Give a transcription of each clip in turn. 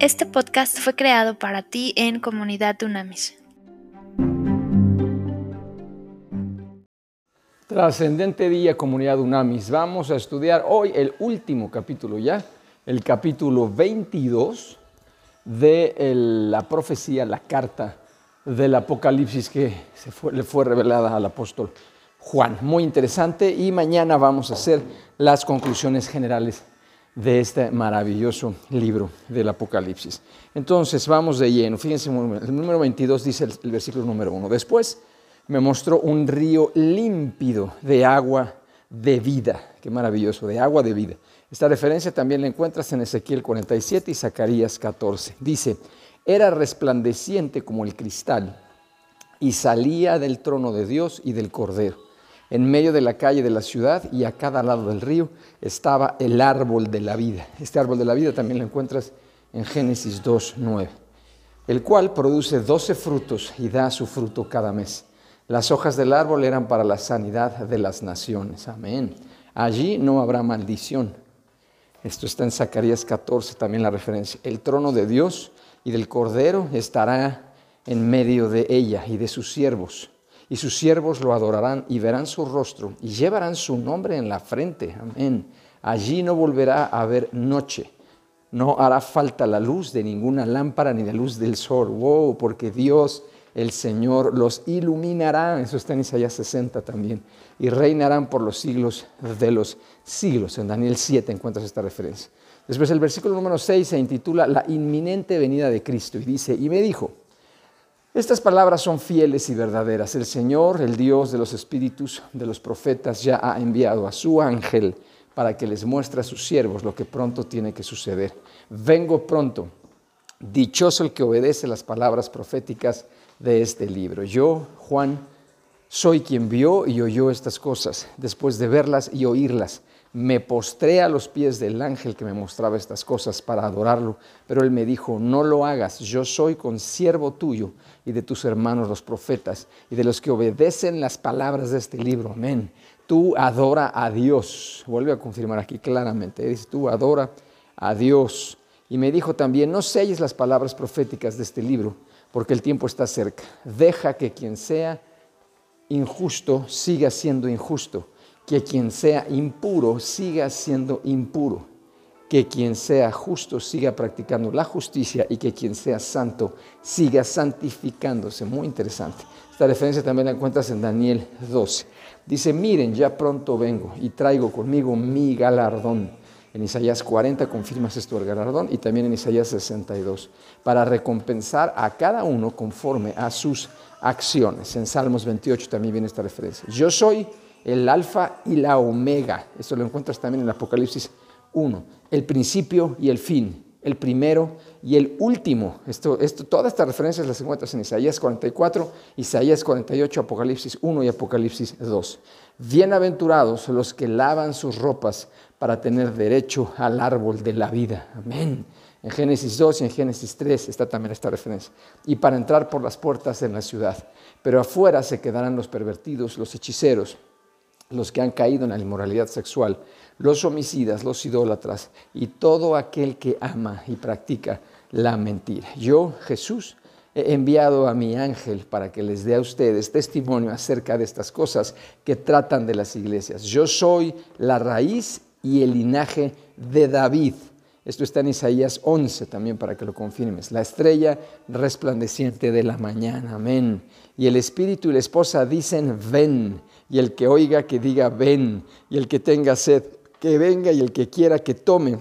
Este podcast fue creado para ti en Comunidad Unamis. Trascendente día, Comunidad Unamis. Vamos a estudiar hoy el último capítulo ya, el capítulo 22 de la profecía, la carta del Apocalipsis que le fue revelada al apóstol Juan. Muy interesante y mañana vamos a hacer las conclusiones generales de este maravilloso libro del Apocalipsis. Entonces vamos de lleno. Fíjense, el número 22 dice el, versículo número 1. Después me mostró un río límpido de agua de vida. Qué maravilloso, de agua de vida. Esta referencia también la encuentras en Ezequiel 47 y Zacarías 14. Dice, era resplandeciente como el cristal y salía del trono de Dios y del Cordero en medio de la calle de la ciudad y a cada lado del río estaba el árbol de la vida. Este árbol de la vida también lo encuentras en Génesis 2.9, el cual produce doce frutos y da su fruto cada mes. Las hojas del árbol eran para la sanidad de las naciones. Amén. Allí no habrá maldición. Esto está en Zacarías 14, también la referencia. El trono de Dios y del Cordero estará en medio de ella y de sus siervos y sus siervos lo adorarán y verán su rostro y llevarán su nombre en la frente. Amén. Allí no volverá a haber noche. No hará falta la luz de ninguna lámpara ni la luz del sol. Wow, porque Dios, el Señor, los iluminará. Eso está en Isaías 60 también. Y reinarán por los siglos de los siglos. En Daniel 7 encuentras esta referencia. Después el versículo número 6 se intitula La inminente venida de Cristo y dice, y me dijo, estas palabras son fieles y verdaderas. El Señor, el Dios de los espíritus de los profetas, ya ha enviado a su ángel para que les muestre a sus siervos lo que pronto tiene que suceder. Vengo pronto. Dichoso el que obedece las palabras proféticas de este libro. Yo, Juan, soy quien vio y oyó estas cosas. Después de verlas y oírlas, me postré a los pies del ángel que me mostraba estas cosas para adorarlo, pero él me dijo, no lo hagas, yo soy consiervo tuyo y de tus hermanos los profetas y de los que obedecen las palabras de este libro. Amén. Tú adora a Dios. Vuelve a confirmar aquí claramente. Dice, tú adora a Dios. Y me dijo también, no selles las palabras proféticas de este libro, porque el tiempo está cerca. Deja que quien sea injusto siga siendo injusto, que quien sea impuro siga siendo impuro que quien sea justo siga practicando la justicia y que quien sea santo siga santificándose. Muy interesante. Esta referencia también la encuentras en Daniel 12. Dice, miren, ya pronto vengo y traigo conmigo mi galardón. En Isaías 40 confirmas esto el galardón y también en Isaías 62, para recompensar a cada uno conforme a sus acciones. En Salmos 28 también viene esta referencia. Yo soy el alfa y la omega. Esto lo encuentras también en Apocalipsis uno, el principio y el fin, el primero y el último. Esto, esto, todas estas referencias las encuentras en Isaías 44, Isaías 48, Apocalipsis 1 y Apocalipsis 2. Bienaventurados los que lavan sus ropas para tener derecho al árbol de la vida. Amén. En Génesis 2 y en Génesis 3 está también esta referencia. Y para entrar por las puertas en la ciudad. Pero afuera se quedarán los pervertidos, los hechiceros, los que han caído en la inmoralidad sexual, los homicidas, los idólatras y todo aquel que ama y practica la mentira. Yo, Jesús, he enviado a mi ángel para que les dé a ustedes testimonio acerca de estas cosas que tratan de las iglesias. Yo soy la raíz y el linaje de David. Esto está en Isaías 11 también para que lo confirmes. La estrella resplandeciente de la mañana. Amén. Y el espíritu y la esposa dicen, ven. Y el que oiga, que diga, ven. Y el que tenga sed, que venga y el que quiera que tome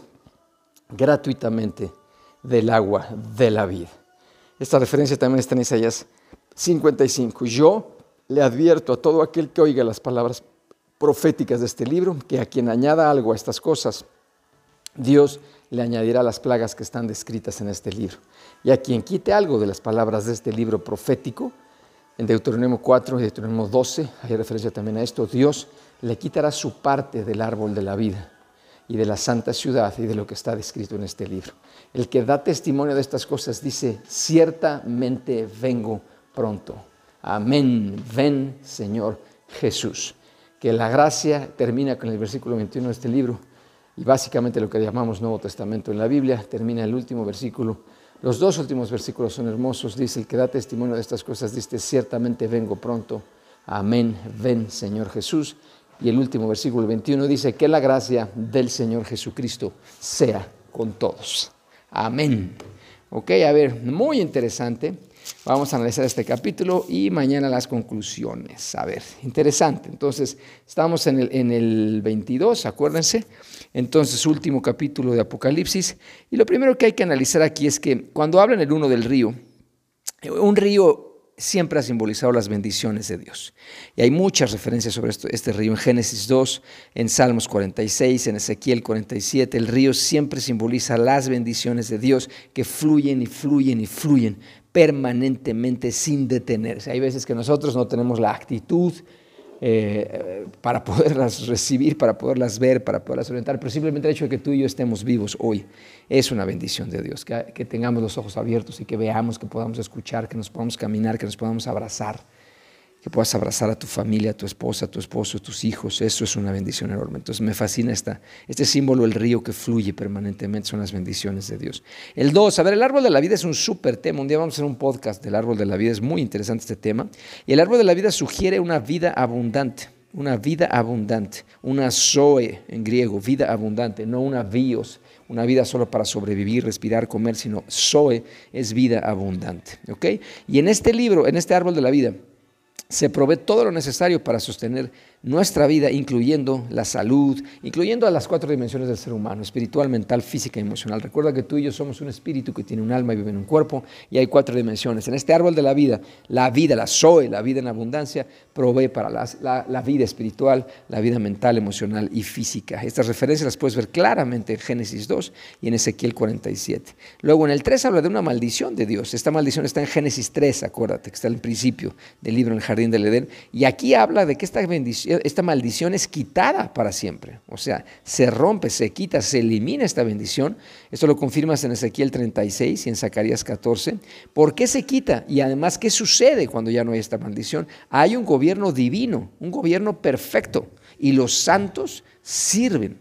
gratuitamente del agua de la vida. Esta referencia también está en Isaías 55. Yo le advierto a todo aquel que oiga las palabras proféticas de este libro que a quien añada algo a estas cosas, Dios le añadirá las plagas que están descritas en este libro. Y a quien quite algo de las palabras de este libro profético, en Deuteronomio 4 y Deuteronomio 12, hay referencia también a esto, Dios le quitará su parte del árbol de la vida y de la santa ciudad y de lo que está descrito en este libro. El que da testimonio de estas cosas dice, ciertamente vengo pronto. Amén. Ven, Señor Jesús. Que la gracia termina con el versículo 21 de este libro. y básicamente lo que llamamos Nuevo Testamento en la Biblia. Termina el último versículo. Los dos últimos versículos son hermosos. Dice, el que da testimonio de estas cosas, dice, ciertamente vengo pronto. Amén, ven Señor Jesús. Y el último versículo 21 dice, que la gracia del Señor Jesucristo sea con todos. Amén. Ok, a ver, muy interesante. Vamos a analizar este capítulo y mañana las conclusiones. A ver, interesante. Entonces, estamos en el, en el 22, acuérdense. Entonces, último capítulo de Apocalipsis. Y lo primero que hay que analizar aquí es que cuando hablan el uno del río, un río siempre ha simbolizado las bendiciones de Dios. Y hay muchas referencias sobre esto, este río en Génesis 2, en Salmos 46, en Ezequiel 47. El río siempre simboliza las bendiciones de Dios que fluyen y fluyen y fluyen permanentemente sin detenerse. Hay veces que nosotros no tenemos la actitud eh, para poderlas recibir, para poderlas ver, para poderlas orientar, pero simplemente el hecho de que tú y yo estemos vivos hoy es una bendición de Dios, que, que tengamos los ojos abiertos y que veamos, que podamos escuchar, que nos podamos caminar, que nos podamos abrazar que puedas abrazar a tu familia, a tu esposa, a tu esposo, a tus hijos. Eso es una bendición enorme. Entonces me fascina este símbolo, el río que fluye permanentemente, son las bendiciones de Dios. El dos, a ver, el árbol de la vida es un súper tema. Un día vamos a hacer un podcast del árbol de la vida, es muy interesante este tema. Y el árbol de la vida sugiere una vida abundante, una vida abundante, una zoe en griego, vida abundante, no una bios, una vida solo para sobrevivir, respirar, comer, sino zoe es vida abundante. ¿ok? Y en este libro, en este árbol de la vida, se provee todo lo necesario para sostener nuestra vida, incluyendo la salud, incluyendo a las cuatro dimensiones del ser humano, espiritual, mental, física y emocional. Recuerda que tú y yo somos un espíritu que tiene un alma y vive en un cuerpo y hay cuatro dimensiones. En este árbol de la vida, la vida, la Zoe, la vida en abundancia, provee para la, vida espiritual, la vida mental, emocional y física. Estas referencias las puedes ver claramente en Génesis 2 y en Ezequiel 47. Luego en el 3 habla de una maldición de Dios. Esta maldición está en Génesis 3, acuérdate, que está el principio del libro en el jardín del Edén. Y aquí habla de que esta bendición esta maldición es quitada para siempre. O sea, se rompe, se quita, se elimina esta bendición. Esto lo confirmas en Ezequiel 36 y en Zacarías 14. ¿Por qué se quita? Y además, ¿qué sucede cuando ya no hay esta maldición? Hay un gobierno divino, un gobierno perfecto. Y los santos sirven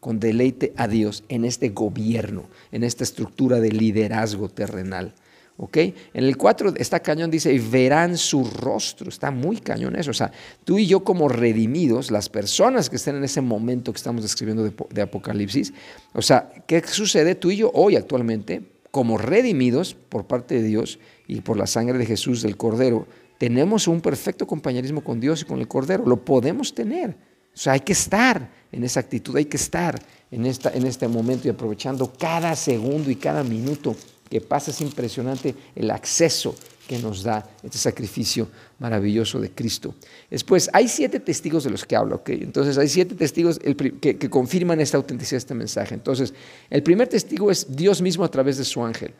con deleite a Dios en este gobierno, en esta estructura de liderazgo terrenal. ¿Ok? En el 4 está cañón, dice, verán su rostro, está muy cañón eso, o sea, tú y yo como redimidos, las personas que estén en ese momento que estamos describiendo de, Apocalipsis, o sea, ¿qué sucede tú y yo hoy actualmente, como redimidos por parte de Dios y por la sangre de Jesús del Cordero, tenemos un perfecto compañerismo con Dios y con el Cordero, lo podemos tener, o sea, hay que estar en esa actitud, hay que estar en, esta, en este momento y aprovechando cada segundo y cada minuto que pasa, es impresionante el acceso que nos da este sacrificio maravilloso de Cristo. Después, hay siete testigos de los que hablo, ¿ok? Entonces, hay siete testigos que, confirman esta autenticidad de este mensaje. Entonces, el primer testigo es Dios mismo a través de su ángel.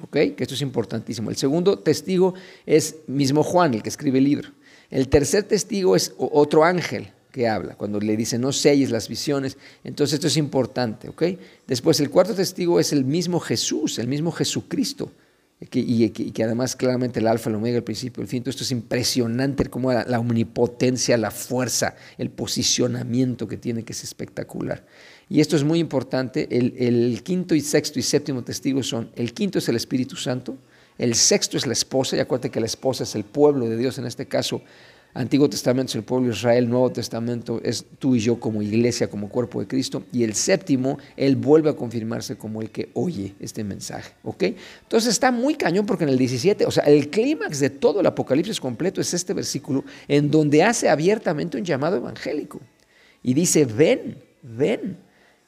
¿Ok? Que esto es importantísimo. El segundo testigo es mismo Juan, el que escribe el libro. El tercer testigo es otro ángel, que habla, cuando le dice no selles las visiones, entonces esto es importante, ¿ok? Después el cuarto testigo es el mismo Jesús, el mismo Jesucristo, y, que, además claramente el alfa, el omega, el principio, el fin, esto es impresionante como la, omnipotencia, la fuerza, el posicionamiento que tiene, que es espectacular. Y esto es muy importante, el, quinto y sexto y séptimo testigo son, el quinto es el Espíritu Santo, el sexto es la esposa, y acuérdate que la esposa es el pueblo de Dios, en este caso Antiguo Testamento es el pueblo de Israel, Nuevo Testamento es tú y yo como iglesia, como cuerpo de Cristo. Y el séptimo, Él vuelve a confirmarse como el que oye este mensaje. ¿Ok? Entonces está muy cañón porque en el 17, o sea, el clímax de todo el Apocalipsis completo es este versículo en donde hace abiertamente un llamado evangélico. Y dice, ven, ven.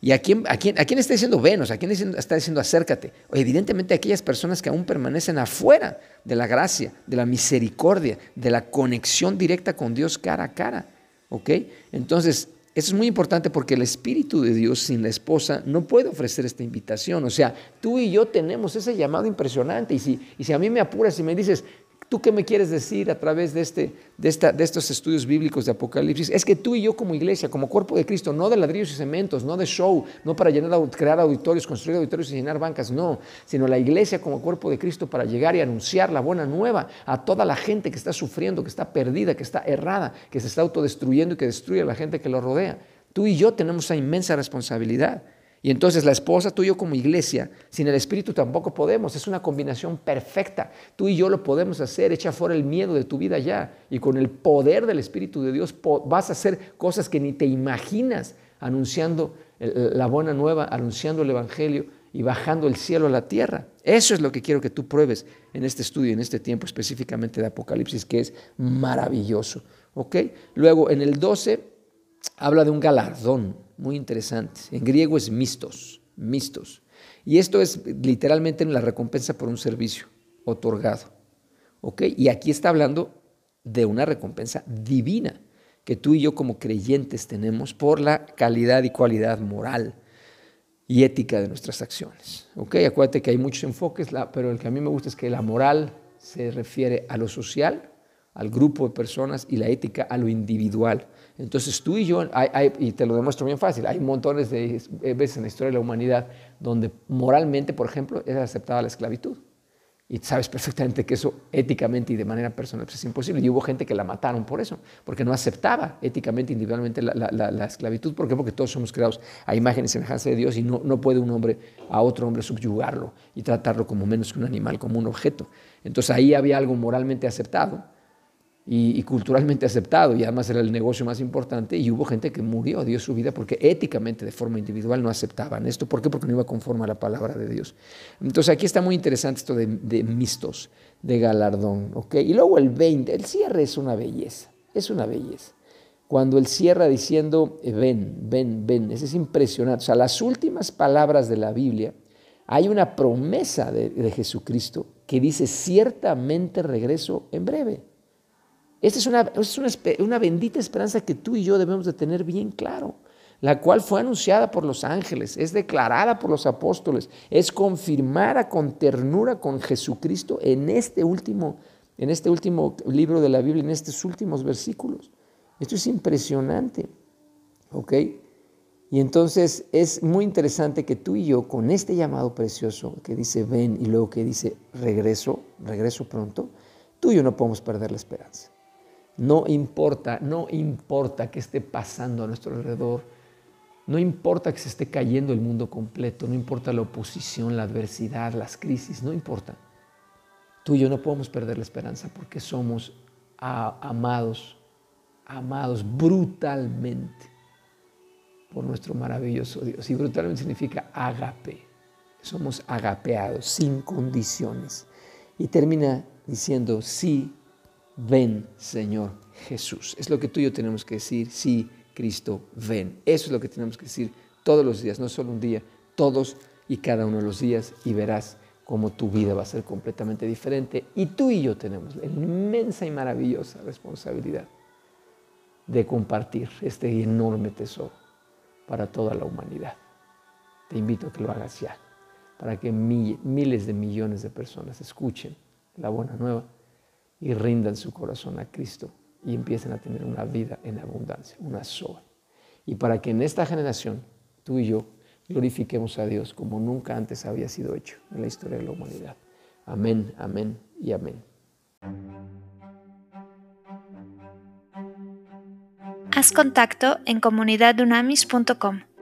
¿Y a quién, a quién, a quién está diciendo ven? O sea, ¿a quién está diciendo acércate? Evidentemente aquellas personas que aún permanecen afuera de la gracia, de la misericordia, de la conexión directa con Dios cara a cara. ¿Ok? Entonces, eso es muy importante porque el Espíritu de Dios sin la esposa no puede ofrecer esta invitación. O sea, tú y yo tenemos ese llamado impresionante. Y si, y si a mí me apuras y me dices, ¿Tú qué me quieres decir a través de, este, de, esta, de, estos estudios bíblicos de Apocalipsis? Es que tú y yo como iglesia, como cuerpo de Cristo, no de ladrillos y cementos, no de show, no para llenar, crear auditorios, construir auditorios y llenar bancas, no, sino la iglesia como cuerpo de Cristo para llegar y anunciar la buena nueva a toda la gente que está sufriendo, que está perdida, que está errada, que se está autodestruyendo y que destruye a la gente que lo rodea. Tú y yo tenemos esa inmensa responsabilidad. Y entonces la esposa, tú y yo como iglesia, sin el Espíritu tampoco podemos. Es una combinación perfecta. Tú y yo lo podemos hacer. Echa fuera el miedo de tu vida ya. Y con el poder del Espíritu de Dios vas a hacer cosas que ni te imaginas, anunciando la buena nueva, anunciando el Evangelio y bajando el cielo a la tierra. Eso es lo que quiero que tú pruebes en este estudio, en este tiempo específicamente de Apocalipsis, que es maravilloso. ¿Ok? Luego en el 12 habla de un galardón muy interesante. En griego es mistos, mistos. Y esto es literalmente la recompensa por un servicio otorgado. ¿Ok? Y aquí está hablando de una recompensa divina que tú y yo como creyentes tenemos por la calidad y cualidad moral y ética de nuestras acciones. ¿Ok? Acuérdate que hay muchos enfoques, pero el que a mí me gusta es que la moral se refiere a lo social, al grupo de personas y la ética a lo individual. Entonces tú y yo, y te lo demuestro bien fácil, hay montones de veces en la historia de la humanidad donde moralmente, por ejemplo, es aceptada la esclavitud. Y sabes perfectamente que eso éticamente y de manera personal pues, es imposible. Y hubo gente que la mataron por eso, porque no aceptaba éticamente, individualmente la, esclavitud. ¿Por qué? Porque todos somos creados a imagen y semejanza de Dios y no, no puede un hombre a otro hombre subyugarlo y tratarlo como menos que un animal, como un objeto. Entonces ahí había algo moralmente aceptado y, culturalmente aceptado y además era el negocio más importante y hubo gente que murió, dio su vida porque éticamente de forma individual no aceptaban esto. ¿Por qué? Porque no iba conforme a la palabra de Dios. Entonces aquí está muy interesante esto de, mistos, de galardón. ¿okay? Y luego el 20, el cierre es una belleza, es una belleza. Cuando él cierra diciendo, eh, ven, ven, ven, eso es impresionante. O sea, las últimas palabras de la Biblia, hay una promesa de, de Jesucristo que dice, ciertamente regreso en breve. Esta es, una, una, bendita esperanza que tú y yo debemos de tener bien claro, la cual fue anunciada por los ángeles, es declarada por los apóstoles, es confirmada con ternura con Jesucristo en este último, en este último libro de la Biblia, en estos últimos versículos. Esto es impresionante, ¿ok? Y entonces es muy interesante que tú y yo, con este llamado precioso que dice ven y luego que dice regreso, regreso pronto, tú y yo no podemos perder la esperanza. No importa, no importa que esté pasando a nuestro alrededor. No importa que se esté cayendo el mundo completo, no importa la oposición, la adversidad, las crisis, no importa. Tú y yo no podemos perder la esperanza porque somos amados, amados brutalmente por nuestro maravilloso Dios. Y brutalmente significa agape. Somos agapeados, sin condiciones. Y termina diciendo, sí, ven Señor Jesús. Es lo que tú y yo tenemos que decir, sí, Cristo, ven. Eso es lo que tenemos que decir todos los días, no solo un día, todos y cada uno de los días y verás cómo tu vida va a ser completamente diferente. Y tú y yo tenemos la inmensa y maravillosa responsabilidad de compartir este enorme tesoro para toda la humanidad. Te invito a que lo hagas ya, para que miles de millones de personas escuchen la buena nueva y rindan su corazón a Cristo y empiecen a tener una vida en abundancia, una sola. Y para que en esta generación, tú y yo, glorifiquemos a Dios como nunca antes había sido hecho en la historia de la humanidad. Amén, amén y amén. Haz contacto en comunidadunamis.com.